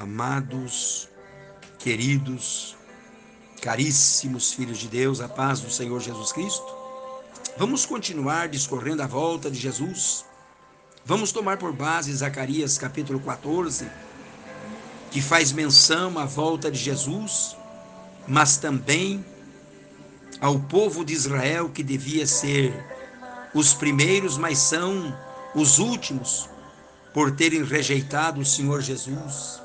amados, queridos, caríssimos filhos de Deus, a paz do Senhor Jesus Cristo. Vamos continuar discorrendo a volta de Jesus. Vamos tomar por base Zacarias capítulo 14, que faz menção à volta de Jesus, mas também ao povo de Israel que devia ser os primeiros, mas são os últimos por terem rejeitado o Senhor Jesus.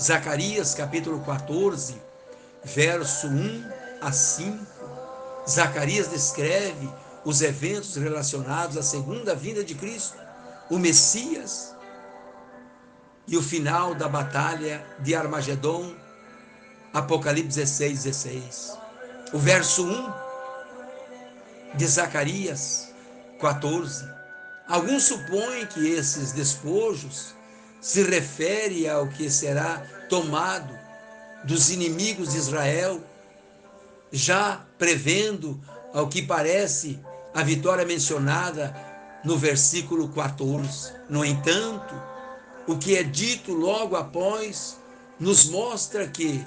Zacarias capítulo 14, verso 1 a 5. Zacarias descreve os eventos relacionados à segunda vinda de Cristo, o Messias e o final da batalha de Armagedon, Apocalipse 16, 16. O verso 1 de Zacarias 14. Alguns supõem que esses despojos se refere ao que será tomado dos inimigos de Israel, já prevendo ao que parece a vitória mencionada no versículo 14. No entanto, o que é dito logo após nos mostra que,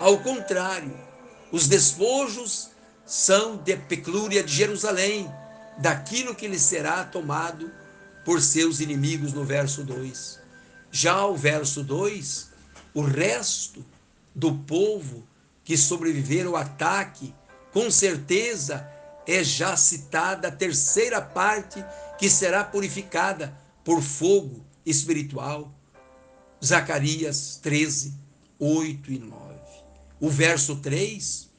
ao contrário, os despojos são de peclúria de Jerusalém, daquilo que lhe será tomado por seus inimigos, no verso 2. Já o verso 2, o resto do povo que sobreviveram ao ataque, com certeza é já citada a terceira parte que será purificada por fogo espiritual. Zacarias 13, 8 e 9. O verso 3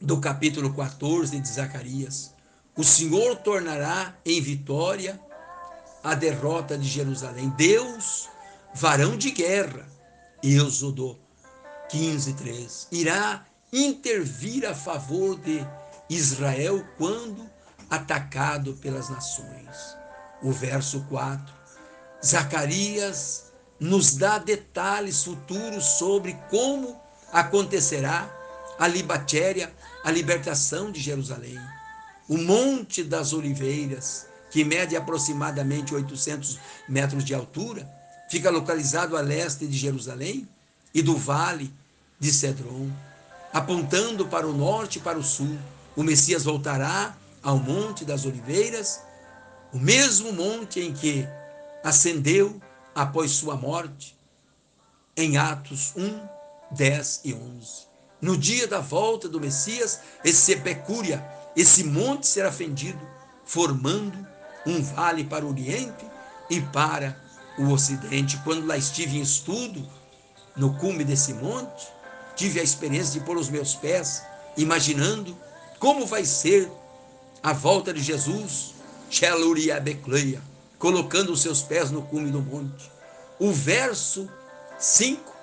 do capítulo 14 de Zacarias. O Senhor tornará em vitória a derrota de Jerusalém. Deus varão de guerra, Êxodo 15, 3, irá intervir a favor de Israel quando atacado pelas nações. O verso 4, Zacarias nos dá detalhes futuros sobre como acontecerá a libatéria, a libertação de Jerusalém. O Monte das Oliveiras, que mede aproximadamente 800 metros de altura, fica localizado a leste de Jerusalém e do vale de Cedron, apontando para o norte e para o sul. O Messias voltará ao Monte das Oliveiras, o mesmo monte em que ascendeu após sua morte, em Atos 1, 10 e 11. No dia da volta do Messias, esse Sepecúria, esse monte será fendido, formando um vale para o Oriente e para o Ocidente. Quando lá estive em estudo, no cume desse monte, tive a experiência de pôr os meus pés, imaginando como vai ser a volta de Jesus, Becleia, colocando os seus pés no cume do monte. O verso 5,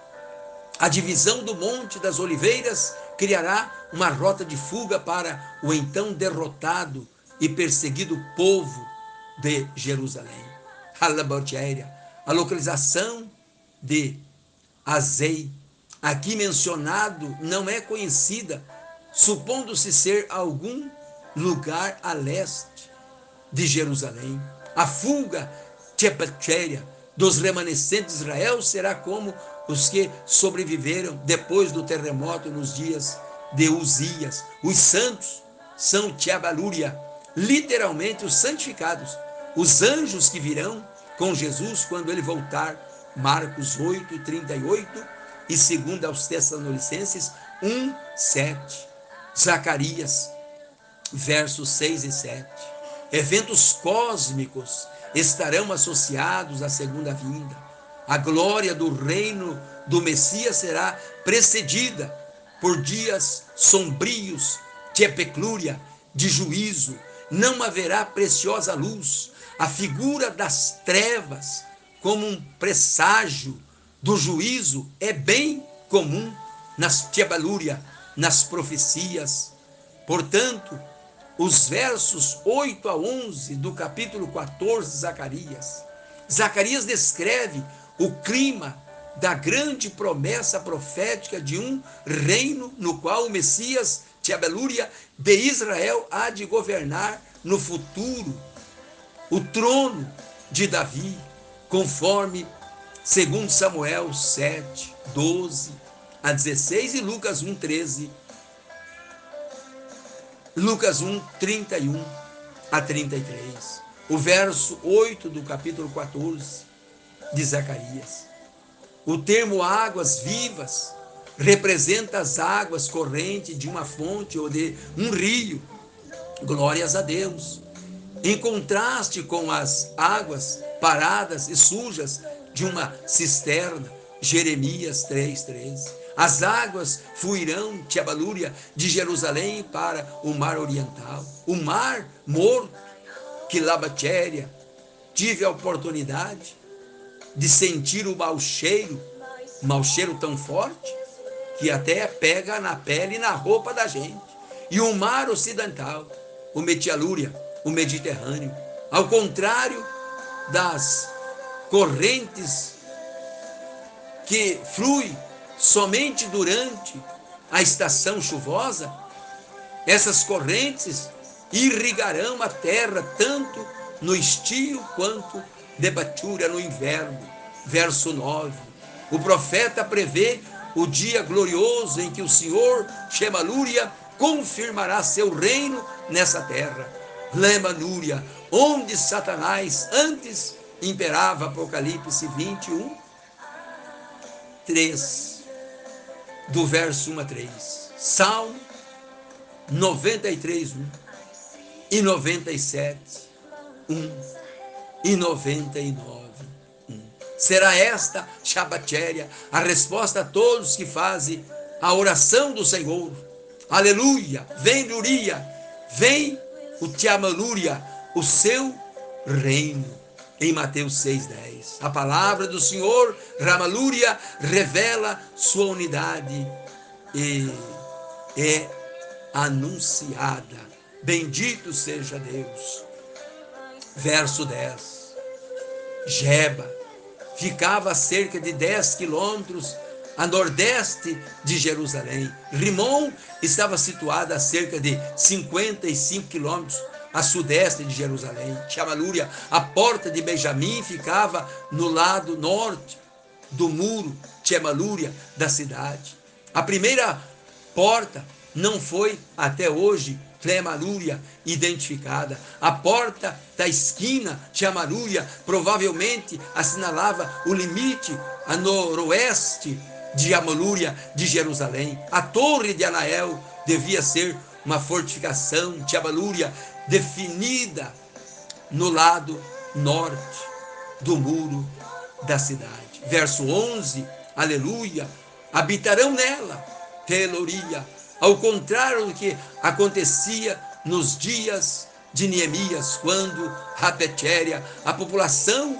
a divisão do Monte das Oliveiras criará uma rota de fuga para o então derrotado e perseguido povo de Jerusalém. A localização de Azei, aqui mencionado, não é conhecida, supondo-se ser algum lugar a leste de Jerusalém. A fuga Tchepetéria dos remanescentes de Israel será como os que sobreviveram depois do terremoto nos dias de Uzias. Os santos são Tchabalúria, literalmente os santificados, os anjos que virão com Jesus quando ele voltar. Marcos 8, 38 e segundo aos Tessalonicenses 1, 7. Zacarias, versos 6 e 7. Eventos cósmicos estarão associados à segunda vinda. A glória do reino do Messias será precedida por dias sombrios de epeclúria, de juízo. Não haverá preciosa luz, a figura das trevas como um presságio do juízo é bem comum nas Tchebalúria, nas profecias. Portanto, os versos 8 a 11 do capítulo 14 de Zacarias, Zacarias descreve o clima da grande promessa profética de um reino no qual o Messias, Tchebalúria, de Israel há de governar no futuro o trono de Davi, conforme segundo Samuel 7, 12 a 16 e Lucas 1, 13. Lucas 1, 31 a 33. O verso 8 do capítulo 14 de Zacarias. O termo águas vivas representa as águas correntes de uma fonte ou de um rio. Glórias a Deus. Em contraste com as águas paradas e sujas de uma cisterna, Jeremias 3:13. As águas fluirão, Tiabalúria, de Jerusalém para o mar oriental. O mar morto, que Labatéria, tive a oportunidade de sentir o mau cheiro, mau cheiro tão forte, que até pega na pele e na roupa da gente. E o mar ocidental, o Metialúria, o Mediterrâneo, ao contrário das correntes que flui somente durante a estação chuvosa, essas correntes irrigarão a terra tanto no estio quanto de batúria no inverno. Verso 9. O profeta prevê o dia glorioso em que o Senhor, Shemalúria, confirmará seu reino nessa terra. Lemanúria, onde Satanás antes imperava, Apocalipse 21, 3, do verso 1 a 3. Salmo 93, 1 e 97, 1 e 99. Será esta, Shabatéria, a resposta a todos que fazem a oração do Senhor. Aleluia! Vem, Luria! Vem o Tiamalúria, o seu reino. Em Mateus 6,10. A palavra do Senhor, Ramalúria, revela sua unidade e é anunciada. Bendito seja Deus. Verso 10. Jeba ficava a cerca de 10 quilômetros a nordeste de Jerusalém. Rimon estava situada a cerca de 55 quilômetros a sudeste de Jerusalém. Chamalúria, a porta de Benjamim, ficava no lado norte do muro Chamalúria da cidade. A primeira porta não foi até hoje Clemalúria identificada. A porta da esquina Chamalúria provavelmente assinalava o limite a noroeste de Amalúria de Jerusalém. A torre de Anael devia ser uma fortificação de Amalúria definida no lado norte do muro da cidade. Verso 11, aleluia, habitarão nela, teloria, ao contrário do que acontecia nos dias de Neemias, quando Rapetéria, a população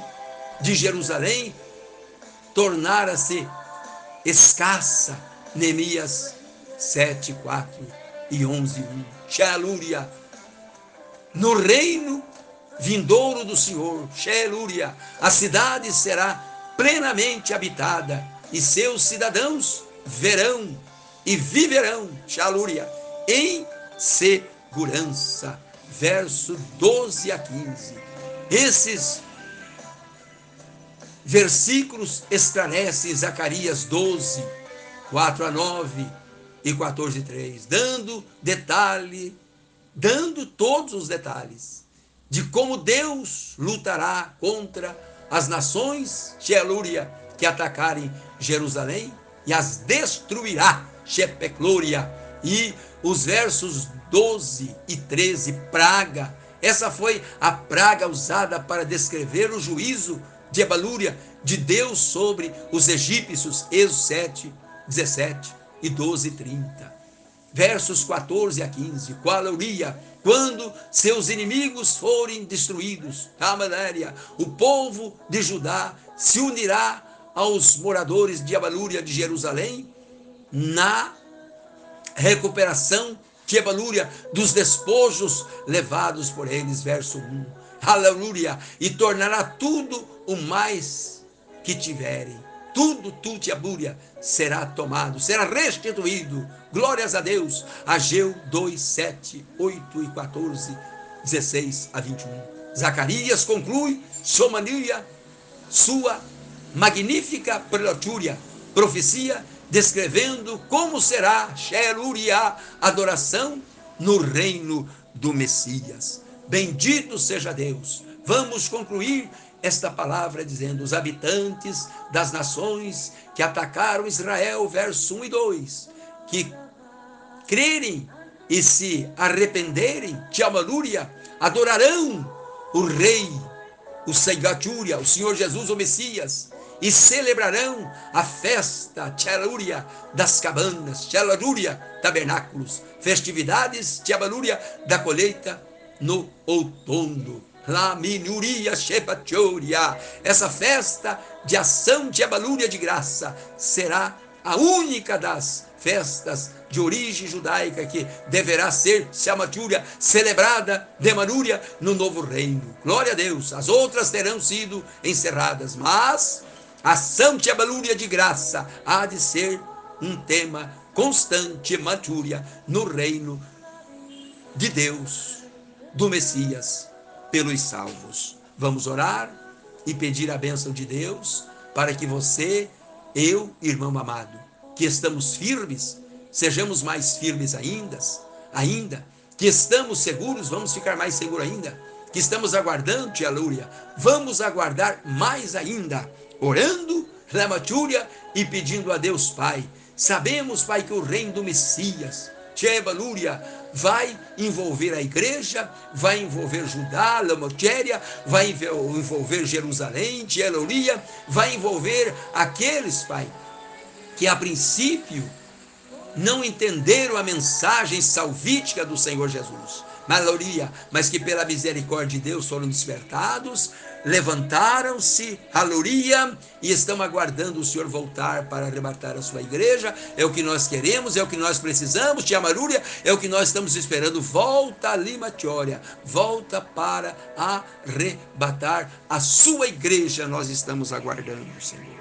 de Jerusalém, tornara-se escassa. Neemias 7, 4 e 11, 1. Xelúria. No reino vindouro do Senhor, Xelúria, a cidade será plenamente habitada e seus cidadãos verão e viverão, Xalúria, em segurança. Verso 12 a 15. Esses versículos esclarecem Zacarias 12, 4 a 9 e 14 3, dando detalhe, dando todos os detalhes de como Deus lutará contra as nações, Xelúria, que atacarem Jerusalém e as destruirá Shepeclúria. E os versos 12 e 13, praga. Essa foi a praga usada para descrever o juízo de Ebalúria de Deus sobre os egípcios, Êxodo 7, 17 e 12 e 30. Versos 14 a 15. Qualouria, quando seus inimigos forem destruídos, Amaléria, o povo de Judá se unirá aos moradores de Abalúria de Jerusalém na recuperação, Tiebalúria, dos despojos levados por eles, verso 1. Aleluia! E tornará tudo o mais que tiverem. Tudo, tudo, Tiabúria, será tomado, será restituído. Glórias a Deus. Ageu 2, 7, 8 e 14, 16 a 21. Zacarias conclui, Somania, sua magnífica prelatúria, profecia descrevendo como será Xeluria, adoração no reino do Messias. Bendito seja Deus. Vamos concluir esta palavra dizendo: os habitantes das nações que atacaram Israel, verso 1 e 2, que crerem e se arrependerem, Tiamalúria, adorarão o Rei, o Seigatúria, o Senhor Jesus, o Messias, e celebrarão a festa Tchalúria das cabanas, Tchalúria tabernáculos, festividades Tchabalúria da colheita no outono. Laminuria Shepachoria, essa festa de ação Tchabalúria de graça será a única das festas de origem judaica que deverá ser Shamatúria celebrada de Manúria no novo reino. Glória a Deus. As outras terão sido encerradas, mas a Santa Balúria de graça há de ser um tema constante, matúria, no reino de Deus, do Messias, pelos salvos. Vamos orar e pedir a bênção de Deus para que você, eu, irmão amado, que estamos firmes, sejamos mais firmes ainda, ainda, que estamos seguros, vamos ficar mais seguros ainda, que estamos aguardando, Lúria, vamos aguardar mais ainda orando, Ramatúria e pedindo a Deus Pai. Sabemos, Pai, que o reino do Messias, Lúria, vai envolver a igreja, vai envolver Judá, Lamotéria, vai envolver Jerusalém, Tcheloria, vai envolver aqueles, Pai, que a princípio não entenderam a mensagem salvítica do Senhor Jesus. Maloria, mas que pela misericórdia de Deus foram despertados, levantaram-se, aleluia, e estão aguardando o Senhor voltar para arrebatar a sua igreja. É o que nós queremos, é o que nós precisamos, Tia Marúria, é o que nós estamos esperando. Volta a Lima Tiória, volta para arrebatar a sua igreja. Nós estamos aguardando, Senhor.